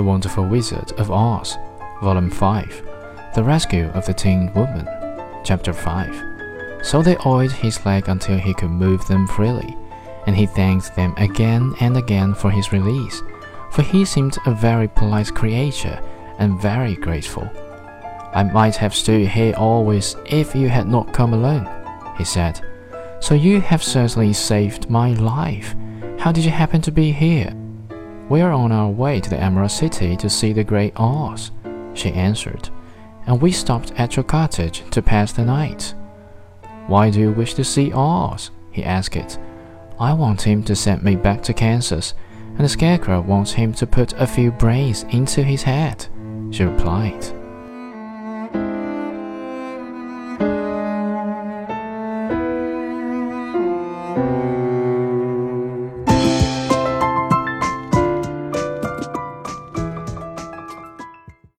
The Wonderful Wizard of Oz, Volume 5, The Rescue of the Tin Woodman, Chapter 5. So they oiled his leg until he could move them freely, and he thanked them again and again for his release, for he seemed a very polite creature and very grateful. I might have stood here always if you had not come alone, he said. So you have certainly saved my life. How did you happen to be here? We are on our way to the Emerald City to see the Great Oz, she answered, and we stopped at your cottage to pass the night. Why do you wish to see Oz? he asked. I want him to send me back to Kansas, and the Scarecrow wants him to put a few brains into his head, she replied.